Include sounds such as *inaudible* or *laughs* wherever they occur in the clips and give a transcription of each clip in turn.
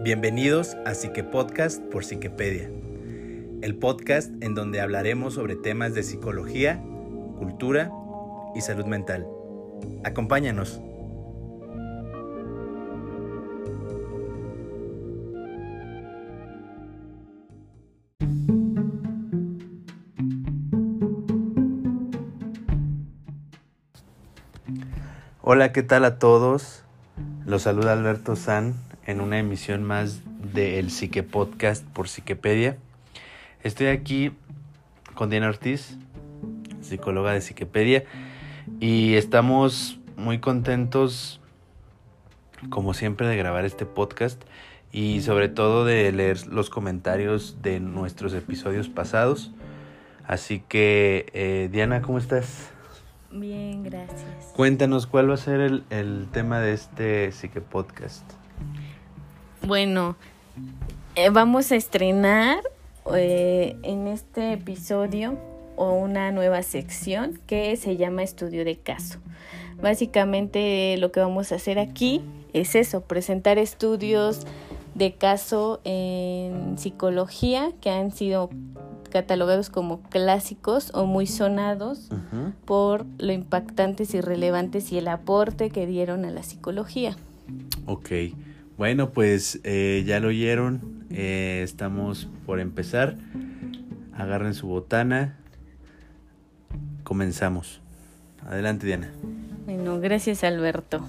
Bienvenidos a Psique Podcast por Psiquepedia, el podcast en donde hablaremos sobre temas de psicología, cultura y salud mental. Acompáñanos. Hola, ¿qué tal a todos? Los saluda Alberto San en una emisión más del Psique Podcast por Psiquepedia. Estoy aquí con Diana Ortiz, psicóloga de Psiquepedia, y estamos muy contentos, como siempre, de grabar este podcast y sobre todo de leer los comentarios de nuestros episodios pasados. Así que, eh, Diana, ¿cómo estás? Bien, gracias. Cuéntanos cuál va a ser el, el tema de este Psique Podcast. Bueno, eh, vamos a estrenar eh, en este episodio una nueva sección que se llama estudio de caso. Básicamente lo que vamos a hacer aquí es eso, presentar estudios de caso en psicología que han sido catalogados como clásicos o muy sonados por lo impactantes y relevantes y el aporte que dieron a la psicología. Ok, bueno, pues eh, ya lo oyeron, eh, estamos por empezar. Agarren su botana. Comenzamos. Adelante, Diana. Bueno, gracias Alberto.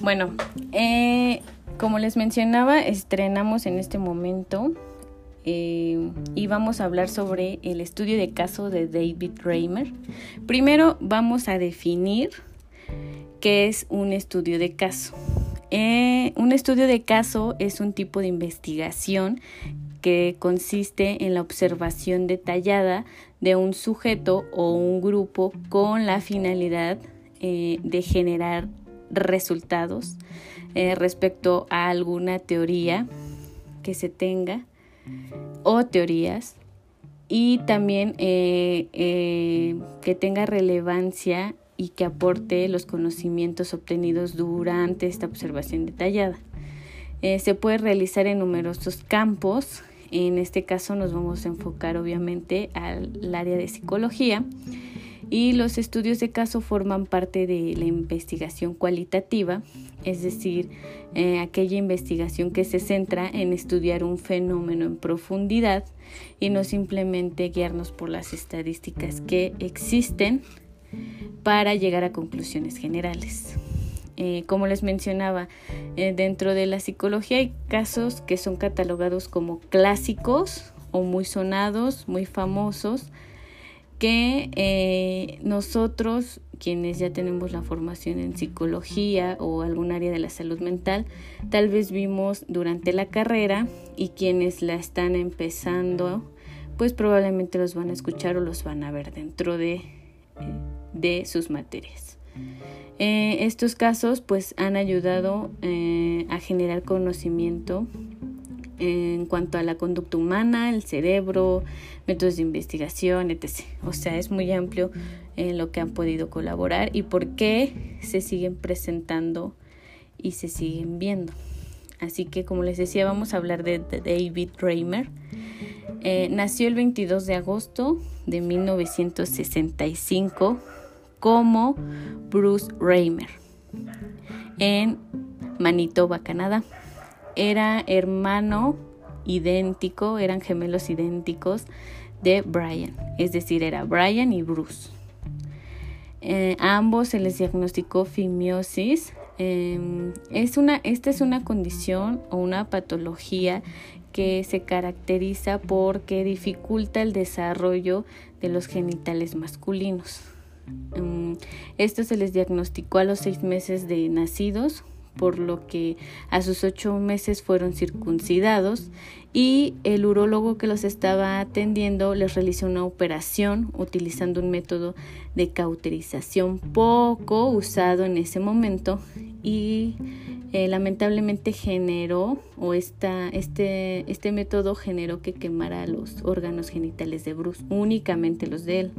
Bueno, eh, como les mencionaba, estrenamos en este momento eh, y vamos a hablar sobre el estudio de caso de David Reimer. Primero vamos a definir qué es un estudio de caso. Eh, un estudio de caso es un tipo de investigación que consiste en la observación detallada de un sujeto o un grupo con la finalidad eh, de generar resultados eh, respecto a alguna teoría que se tenga o teorías y también que tenga relevancia y que aporte los conocimientos obtenidos durante esta observación detallada. Eh, se puede realizar en numerosos campos. En este caso nos vamos a enfocar obviamente al área de psicología y los estudios de caso forman parte de la investigación cualitativa, es decir, eh, aquella investigación que se centra en estudiar un fenómeno en profundidad y no simplemente guiarnos por las estadísticas que existen para llegar a conclusiones generales. Eh, como les mencionaba, eh, dentro de la psicología hay casos que son catalogados como clásicos o muy sonados, muy famosos, que eh, nosotros, quienes ya tenemos la formación en psicología o algún área de la salud mental, tal vez vimos durante la carrera y quienes la están empezando, pues probablemente los van a escuchar o los van a ver dentro de, de sus materias. Eh, estos casos pues han ayudado eh, a generar conocimiento en cuanto a la conducta humana, el cerebro, métodos de investigación, etc. O sea, es muy amplio en lo que han podido colaborar y por qué se siguen presentando y se siguen viendo. Así que, como les decía, vamos a hablar de, David Reimer. Eh, nació el 22 de agosto de 1965 como Bruce Reimer en Manitoba, Canadá era hermano idéntico, eran gemelos idénticos de Brian, es decir, era Brian y Bruce. Eh, ambos se les diagnosticó fimiosis. Eh, es una, esta es una condición o una patología que se caracteriza porque dificulta el desarrollo de los genitales masculinos. Um, esto se les diagnosticó a los seis meses de nacidos por lo que a sus ocho meses fueron circuncidados y el urólogo que los estaba atendiendo les realizó una operación utilizando un método de cauterización poco usado en ese momento y eh, lamentablemente generó o esta, este, este método generó que quemara los órganos genitales de Bruce, únicamente los de él.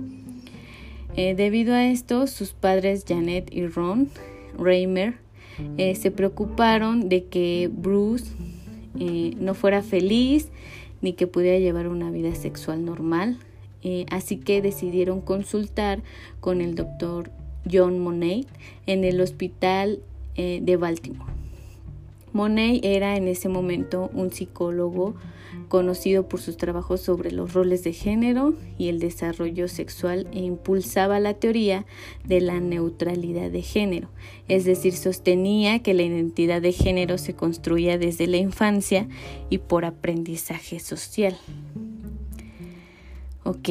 Eh, debido a esto, sus padres Janet y Ron Reimer eh, se preocuparon de que Bruce eh, no fuera feliz ni que pudiera llevar una vida sexual normal. Así que decidieron consultar con el doctor John Monet en el hospital de Baltimore. Monet era en ese momento un psicólogo conocido por sus trabajos sobre los roles de género y el desarrollo sexual e impulsaba la teoría de la neutralidad de género, es decir, sostenía que la identidad de género se construía desde la infancia y por aprendizaje social. Ok,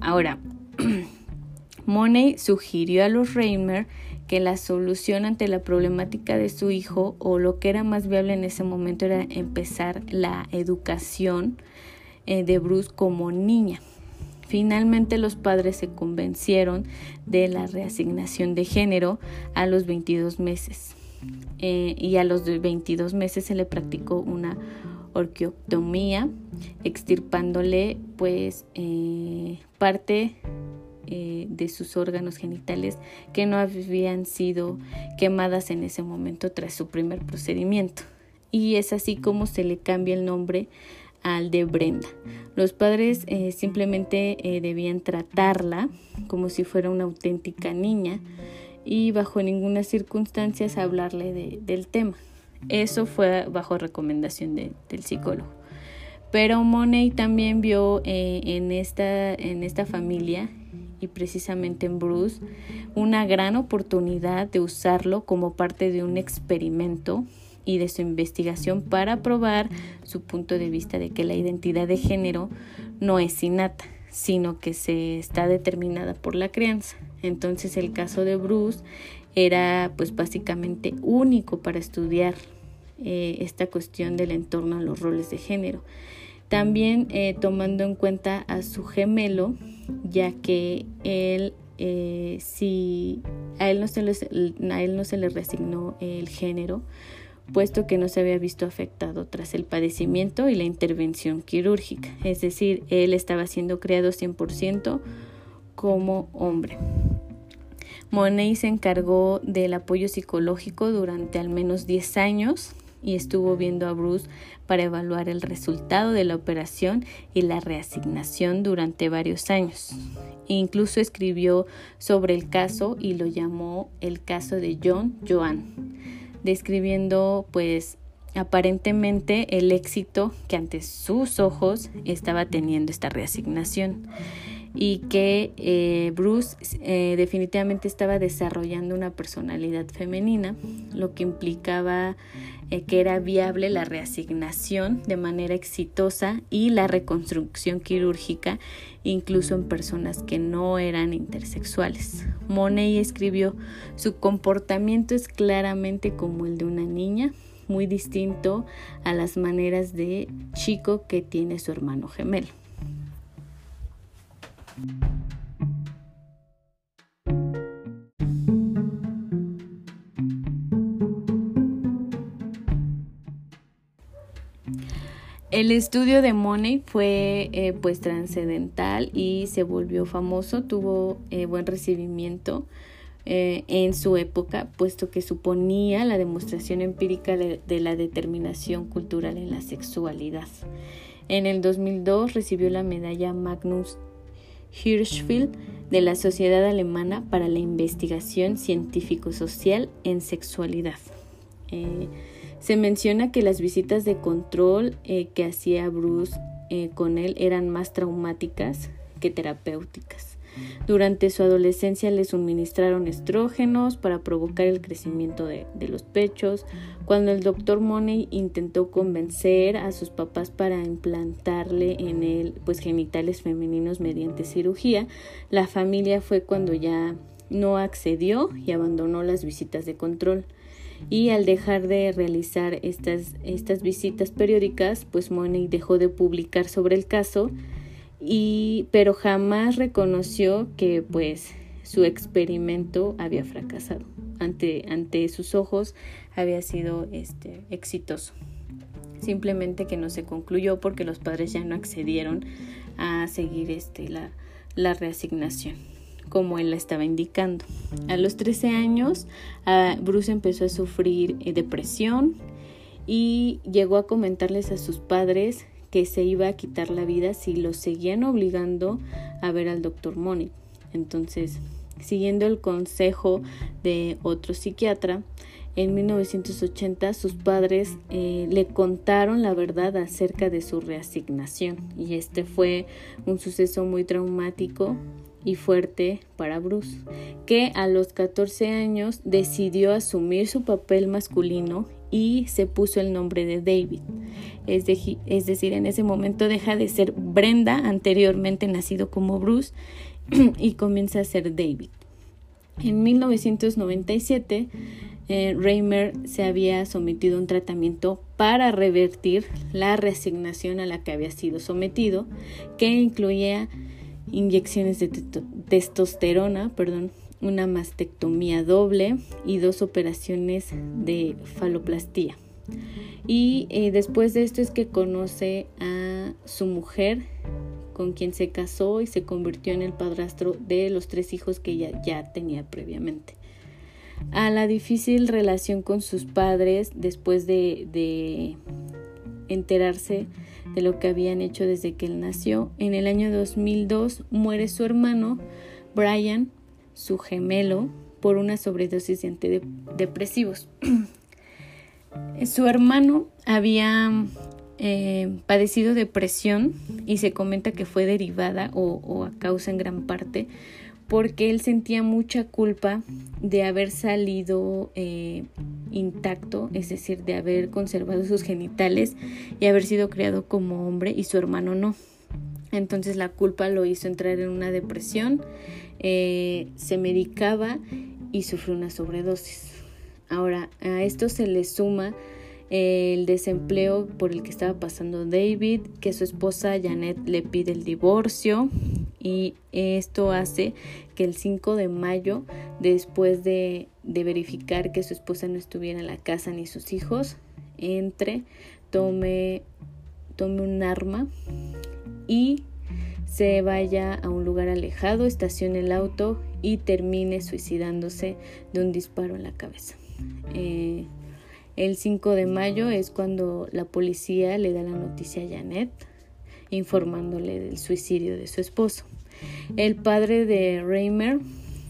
ahora, *clears throat* Money sugirió a los Reimer que la solución ante la problemática de su hijo o lo que era más viable en ese momento era empezar la educación eh, de Bruce como niña. Finalmente los padres se convencieron de la reasignación de género a los 22 meses eh, y a los 22 meses se le practicó una orquioctomía extirpándole pues eh, parte eh, de sus órganos genitales que no habían sido quemadas en ese momento tras su primer procedimiento. Y es así como se le cambia el nombre al de Brenda. Los padres eh, simplemente eh, debían tratarla como si fuera una auténtica niña y bajo ninguna circunstancia hablarle del tema. Eso fue bajo recomendación del psicólogo. Pero Money también vio en, esta, en esta familia precisamente en Bruce una gran oportunidad de usarlo como parte de un experimento y de su investigación para probar su punto de vista de que la identidad de género no es innata, sino que se está determinada por la crianza. Entonces el caso de Bruce era pues básicamente único para estudiar eh, esta cuestión del entorno a los roles de género. También eh, tomando en cuenta a su gemelo, ya que él, eh, a él, no se a él no se le resignó el género, puesto que no se había visto afectado tras el padecimiento y la intervención quirúrgica, es decir, él estaba siendo criado 100% como hombre. Monet se encargó del apoyo psicológico durante al menos 10 años y estuvo viendo a Bruce para evaluar el resultado de la operación y la reasignación durante varios años. incluso escribió sobre el caso y lo llamó el caso de John Joan, describiendo pues aparentemente el éxito que ante sus ojos estaba teniendo esta reasignación y que eh, Bruce eh, definitivamente estaba desarrollando una personalidad femenina, lo que implicaba eh, que era viable la reasignación de manera exitosa y la reconstrucción quirúrgica incluso en personas que no eran intersexuales. Monet escribió, su comportamiento es claramente como el de una niña, muy distinto a las maneras de chico que tiene su hermano gemelo. El estudio de Money fue eh, pues trascendental y se volvió famoso, tuvo eh, buen recibimiento eh, en su época, puesto que suponía la demostración empírica de, de la determinación cultural en la sexualidad. En el 2002 recibió la medalla Magnus Hirschfeld de la Sociedad Alemana para la Investigación Científico-Social en Sexualidad. Eh, se menciona que las visitas de control eh, que hacía Bruce eh, con él eran más traumáticas que terapéuticas. Durante su adolescencia le suministraron estrógenos para provocar el crecimiento de, los pechos. Cuando el doctor Money intentó convencer a sus papás para implantarle en él pues genitales femeninos mediante cirugía, la familia fue cuando ya no accedió y abandonó las visitas de control. Y al dejar de realizar estas, estas visitas periódicas, pues Money dejó de publicar sobre el caso y pero jamás reconoció que pues su experimento había fracasado. Ante, ante sus ojos había sido este, exitoso. Simplemente que no se concluyó porque los padres ya no accedieron a seguir este, la, la reasignación como él la estaba indicando. A los 13 años, Bruce empezó a sufrir eh, depresión y llegó a comentarles a sus padres que se iba a quitar la vida si los seguían obligando a ver al doctor Money. Entonces, siguiendo el consejo de otro psiquiatra, en 1980 sus padres eh, le contaron la verdad acerca de su reasignación y este fue un suceso muy traumático y fuerte para Bruce, que a los 14 años decidió asumir su papel masculino y se puso el nombre de David. Es, decir, en ese momento deja de ser Brenda, anteriormente nacido como Bruce, *clears throat* y comienza a ser David. En 1997, eh, se había sometido a un tratamiento para revertir la reasignación a la que había sido sometido, que incluía inyecciones de testosterona, perdón, una mastectomía doble y dos operaciones de faloplastía. Y eh, después de esto es que conoce a su mujer, con quien se casó y se convirtió en el padrastro de los tres hijos que ella ya tenía previamente. A la difícil relación con sus padres después de, de enterarse de lo que habían hecho desde que él nació. En el año 2002 muere su hermano, Brian, su gemelo, por una sobredosis de antidepresivos. *clears throat* su hermano había eh, padecido depresión y se comenta que fue derivada o, a causa en gran parte porque él sentía mucha culpa de haber salido eh, intacto, es decir, de haber conservado sus genitales y haber sido criado como hombre y su hermano no. Entonces la culpa lo hizo entrar en una depresión, eh, se medicaba y sufrió una sobredosis. Ahora, a esto se le suma el desempleo por el que estaba pasando David, que su esposa Janet le pide el divorcio y esto hace que el 5 de mayo, después de, verificar que su esposa no estuviera en la casa ni sus hijos, entre, tome, tome un arma y se vaya a un lugar alejado, estacione el auto y termine suicidándose de un disparo en la cabeza. Eh, el 5 de mayo es cuando la policía le da la noticia a Janet informándole del suicidio de su esposo. El padre de Reimer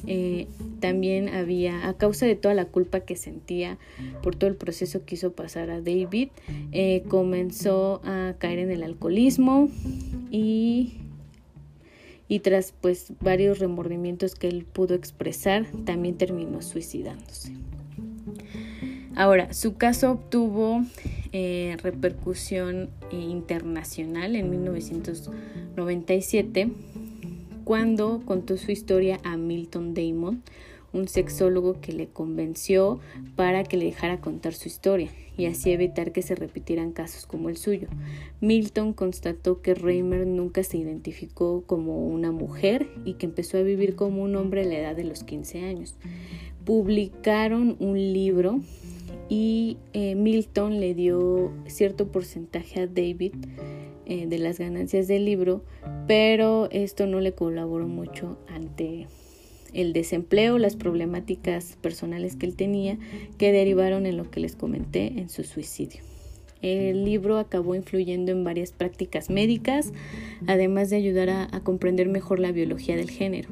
eh, también había, a causa de toda la culpa que sentía por todo el proceso que hizo pasar a David, eh, comenzó a caer en el alcoholismo y, y tras pues varios remordimientos que él pudo expresar, también terminó suicidándose. Ahora, su caso obtuvo eh, repercusión internacional en 1997 cuando contó su historia a Milton Damon, un sexólogo que le convenció para que le dejara contar su historia y así evitar que se repitieran casos como el suyo. Milton constató que Reimer nunca se identificó como una mujer y que empezó a vivir como un hombre a la edad de los 15 años. Publicaron un libro y eh, Milton le dio cierto porcentaje a David eh, de las ganancias del libro, pero esto no le colaboró mucho ante el desempleo, las problemáticas personales que él tenía, que derivaron en lo que les comenté en su suicidio. El libro acabó influyendo en varias prácticas médicas, además de ayudar a comprender mejor la biología del género.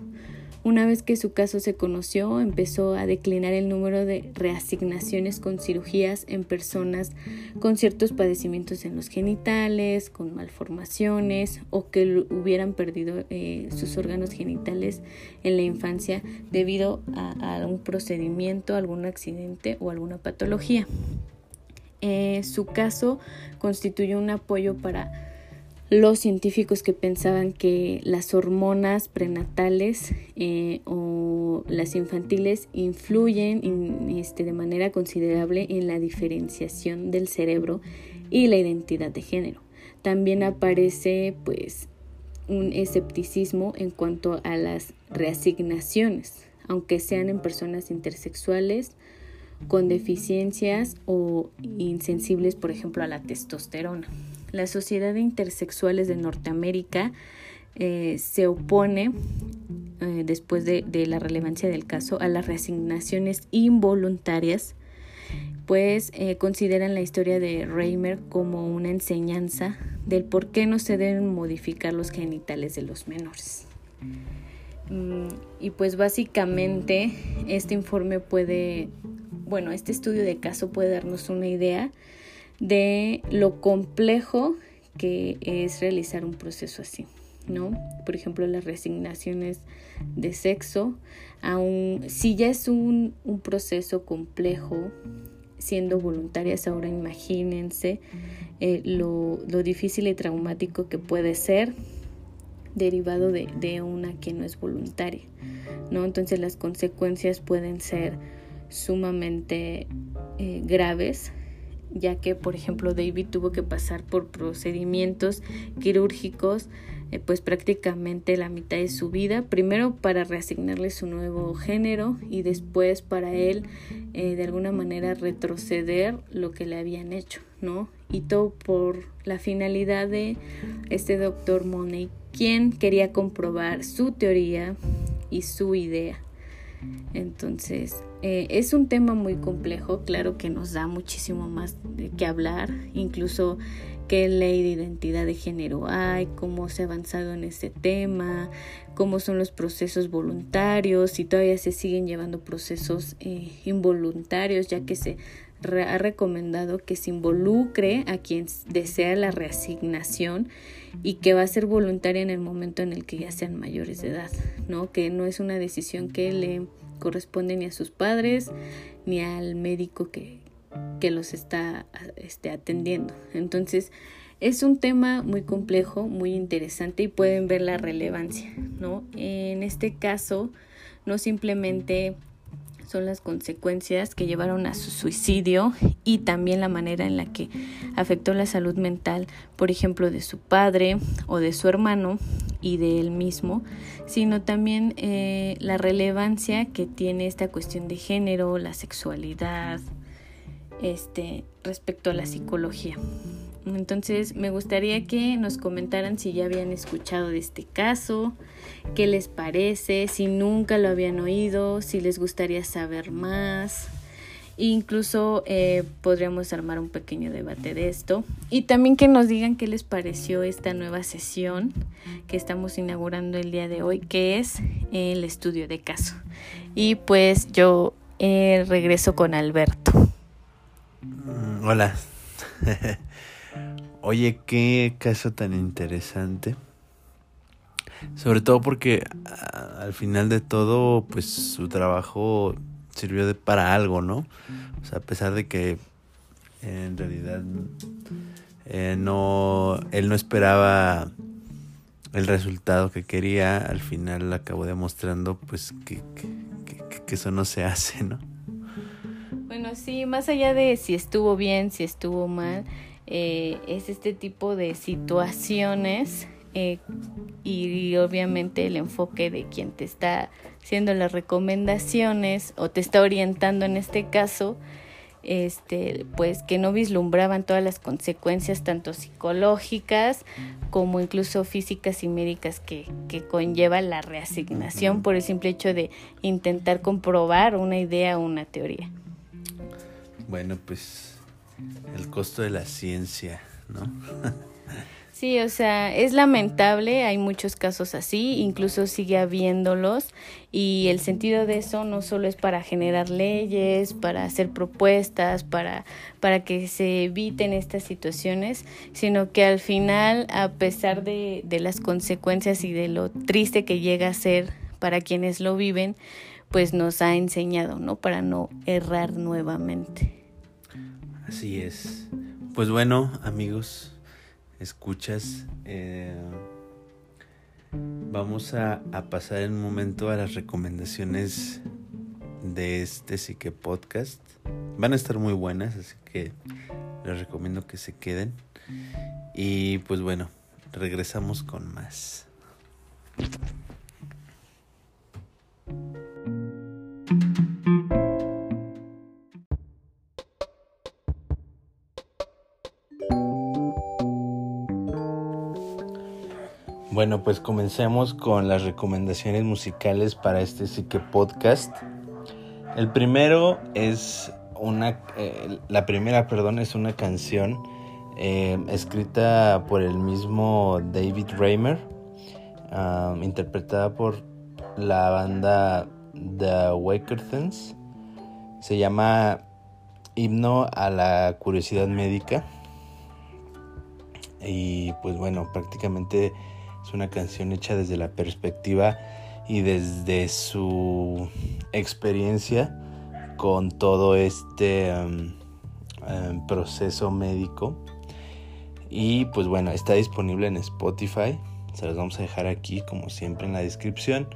Una vez que su caso se conoció, empezó a declinar el número de reasignaciones con cirugías en personas con ciertos padecimientos en los genitales, con malformaciones o que hubieran perdido eh, sus órganos genitales en la infancia debido a, algún procedimiento, algún accidente o alguna patología. Eh, su caso constituyó un apoyo para los científicos que pensaban que las hormonas prenatales eh, o las infantiles influyen este, de manera considerable en la diferenciación del cerebro y la identidad de género. También aparece pues un escepticismo en cuanto a las reasignaciones, aunque sean en personas intersexuales con deficiencias o insensibles, por ejemplo, a la testosterona la Sociedad de Intersexuales de Norteamérica eh, se opone, eh, después de, la relevancia del caso, a las reasignaciones involuntarias pues eh, consideran la historia de Reimer como una enseñanza del por qué no se deben modificar los genitales de los menores. Mm, y pues básicamente este informe puede, bueno, este estudio de caso puede darnos una idea de lo complejo que es realizar un proceso así, ¿no? Por ejemplo, las resignaciones de sexo, aun si ya es un, un proceso complejo, siendo voluntarias, ahora imagínense eh, lo, lo, difícil y traumático que puede ser derivado de, de, una que no es voluntaria, ¿no? Entonces las consecuencias pueden ser sumamente eh, graves ya que por ejemplo David tuvo que pasar por procedimientos quirúrgicos eh, pues prácticamente la mitad de su vida, primero para reasignarle su nuevo género y después para él eh, de alguna manera retroceder lo que le habían hecho, ¿no? Y todo por la finalidad de este doctor Money, quien quería comprobar su teoría y su idea. Entonces, eh, es un tema muy complejo, claro que nos da muchísimo más qué hablar, incluso qué ley de identidad de género hay, cómo se ha avanzado en este tema, cómo son los procesos voluntarios, si todavía se siguen llevando procesos eh, involuntarios, ya que se ha recomendado que se involucre a quien desea la reasignación y que va a ser voluntaria en el momento en el que ya sean mayores de edad, ¿no? Que no es una decisión que le corresponde ni a sus padres ni al médico que, que los está este, atendiendo. Entonces, es un tema muy complejo, muy interesante y pueden ver la relevancia, ¿no? En este caso, no simplemente son las consecuencias que llevaron a su suicidio y también la manera en la que afectó la salud mental, por ejemplo, de su padre o de su hermano y de él mismo, sino también eh, la relevancia que tiene esta cuestión de género, la sexualidad, este, respecto a la psicología. Entonces me gustaría que nos comentaran si ya habían escuchado de este caso, qué les parece, si nunca lo habían oído, si les gustaría saber más. Incluso eh, podríamos armar un pequeño debate de esto. Y también que nos digan qué les pareció esta nueva sesión que estamos inaugurando el día de hoy, que es el estudio de caso. Y pues yo eh, regreso con Alberto. Mm, hola. *laughs* Oye, qué caso tan interesante. Sobre todo porque al final de todo, pues su trabajo sirvió de para algo, ¿no? O sea, a pesar de que en realidad eh, no, él no esperaba el resultado que quería, al final acabó demostrando pues que, que, que eso no se hace, ¿no? Bueno, sí, más allá de si estuvo bien, si estuvo mal, eh, es este tipo de situaciones eh, y, obviamente el enfoque de quien te está haciendo las recomendaciones o te está orientando en este caso, este, pues que no vislumbraban todas las consecuencias tanto psicológicas como incluso físicas y médicas que, que conlleva la reasignación por el simple hecho de intentar comprobar una idea o una teoría. Bueno, pues el costo de la ciencia, ¿no? *laughs* Sí, o sea, es lamentable, hay muchos casos así, incluso sigue habiéndolos y el sentido de eso no solo es para generar leyes, para hacer propuestas, para, para que se eviten estas situaciones, sino que al final, a pesar de, de las consecuencias y de lo triste que llega a ser para quienes lo viven, pues nos ha enseñado, ¿no? Para no errar nuevamente. Así es. Pues bueno, amigos, escuchas. Eh, vamos a, pasar en un momento a las recomendaciones de este Psique Podcast. Van a estar muy buenas, así que les recomiendo que se queden. Y pues bueno, regresamos con más. Bueno, pues comencemos con las recomendaciones musicales para este Psique Podcast. El primero es una, eh, la primera, perdón, es una canción eh, escrita por el mismo David Raymer, um, interpretada por la banda The Wakerthans. Se llama Himno a la Curiosidad Médica. Y pues bueno, prácticamente es una canción hecha desde la perspectiva y desde su experiencia con todo este um, um, proceso médico. Y pues bueno, está disponible en Spotify. Se los vamos a dejar aquí como siempre en la descripción.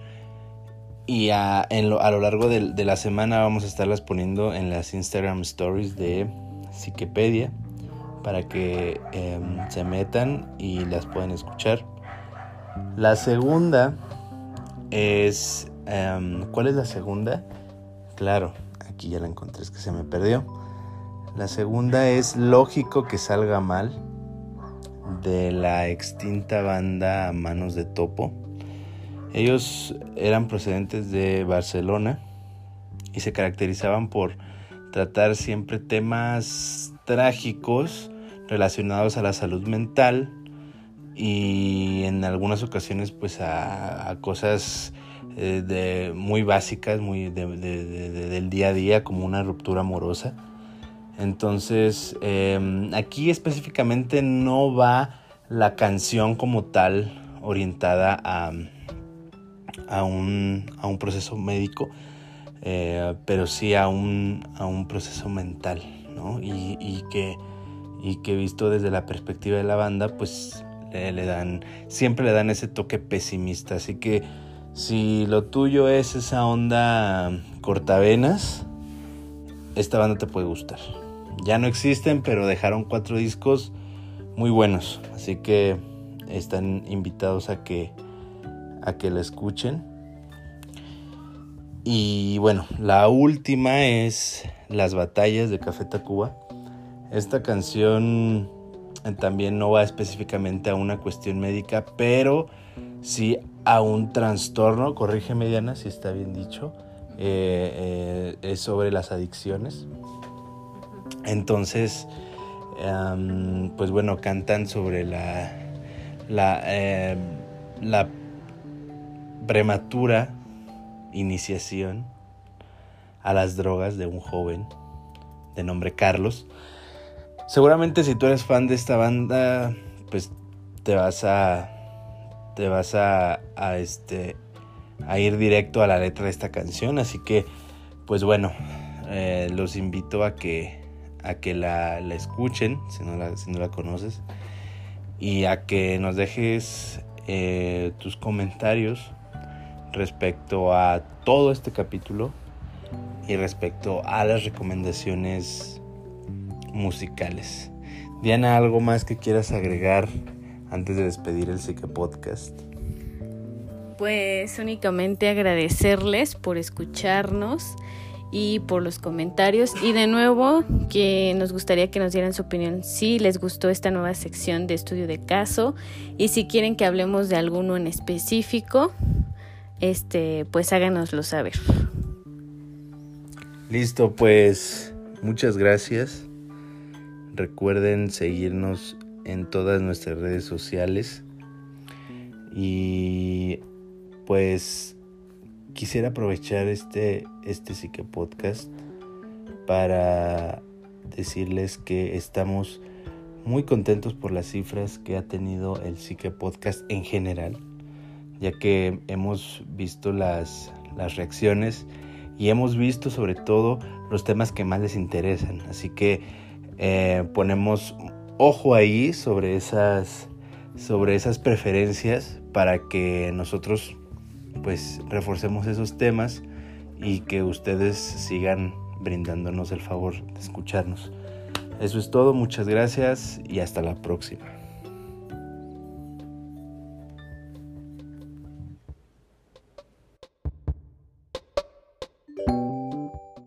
Y a, lo, largo de, la semana vamos a estarlas poniendo en las Instagram Stories de Wikipedia para que em, se metan y las puedan escuchar. La segunda es... Em, ¿Cuál es la segunda? Claro, aquí ya la encontré, es que se me perdió. La segunda es Lógico que salga mal de la extinta banda Manos de Topo. Ellos eran procedentes de Barcelona y se caracterizaban por tratar siempre temas trágicos relacionados a la salud mental y en algunas ocasiones pues a, cosas eh, de, muy básicas, muy del día a día como una ruptura amorosa. Entonces em, aquí específicamente no va la canción como tal orientada a, a, un, proceso médico, eh, pero sí a un, a un proceso mental, ¿no? Y, que, y que visto desde la perspectiva de la banda, pues le, dan, siempre le dan ese toque pesimista. Así que si lo tuyo es esa onda cortavenas, esta banda te puede gustar. Ya no existen, pero dejaron cuatro discos muy buenos. Así que están invitados a que, a que la escuchen. Y bueno, la última es Las batallas de Café Tacuba. Esta canción también no va específicamente a una cuestión médica, pero sí a un trastorno, corrígeme Diana si está bien dicho, eh, eh, es sobre las adicciones. Entonces, pues bueno, cantan sobre la, la, em, la prematura iniciación a las drogas de un joven de nombre Carlos Seguramente si tú eres fan de esta banda, pues te vas a te vas a, este a ir directo a la letra de esta canción, así que pues bueno, eh, los invito a que a que la, escuchen si no la, si no la conoces y a que nos dejes eh, tus comentarios respecto a todo este capítulo y respecto a las recomendaciones musicales. Diana, ¿algo más que quieras agregar antes de despedir el Psique Podcast? Pues únicamente agradecerles por escucharnos y por los comentarios y de nuevo que nos gustaría que nos dieran su opinión si les gustó esta nueva sección de estudio de caso y si quieren que hablemos de alguno en específico este pues háganoslo saber listo pues muchas gracias Recuerden seguirnos en todas nuestras redes sociales. Y pues quisiera aprovechar este, este Psique Podcast para decirles que estamos muy contentos por las cifras que ha tenido el Psique Podcast en general, ya que hemos visto las, las reacciones y hemos visto sobre todo los temas que más les interesan. Así que eh, ponemos ojo ahí sobre esas, sobre esas preferencias para que nosotros pues reforcemos esos temas y que ustedes sigan brindándonos el favor de escucharnos. Eso es todo, muchas gracias y hasta la próxima.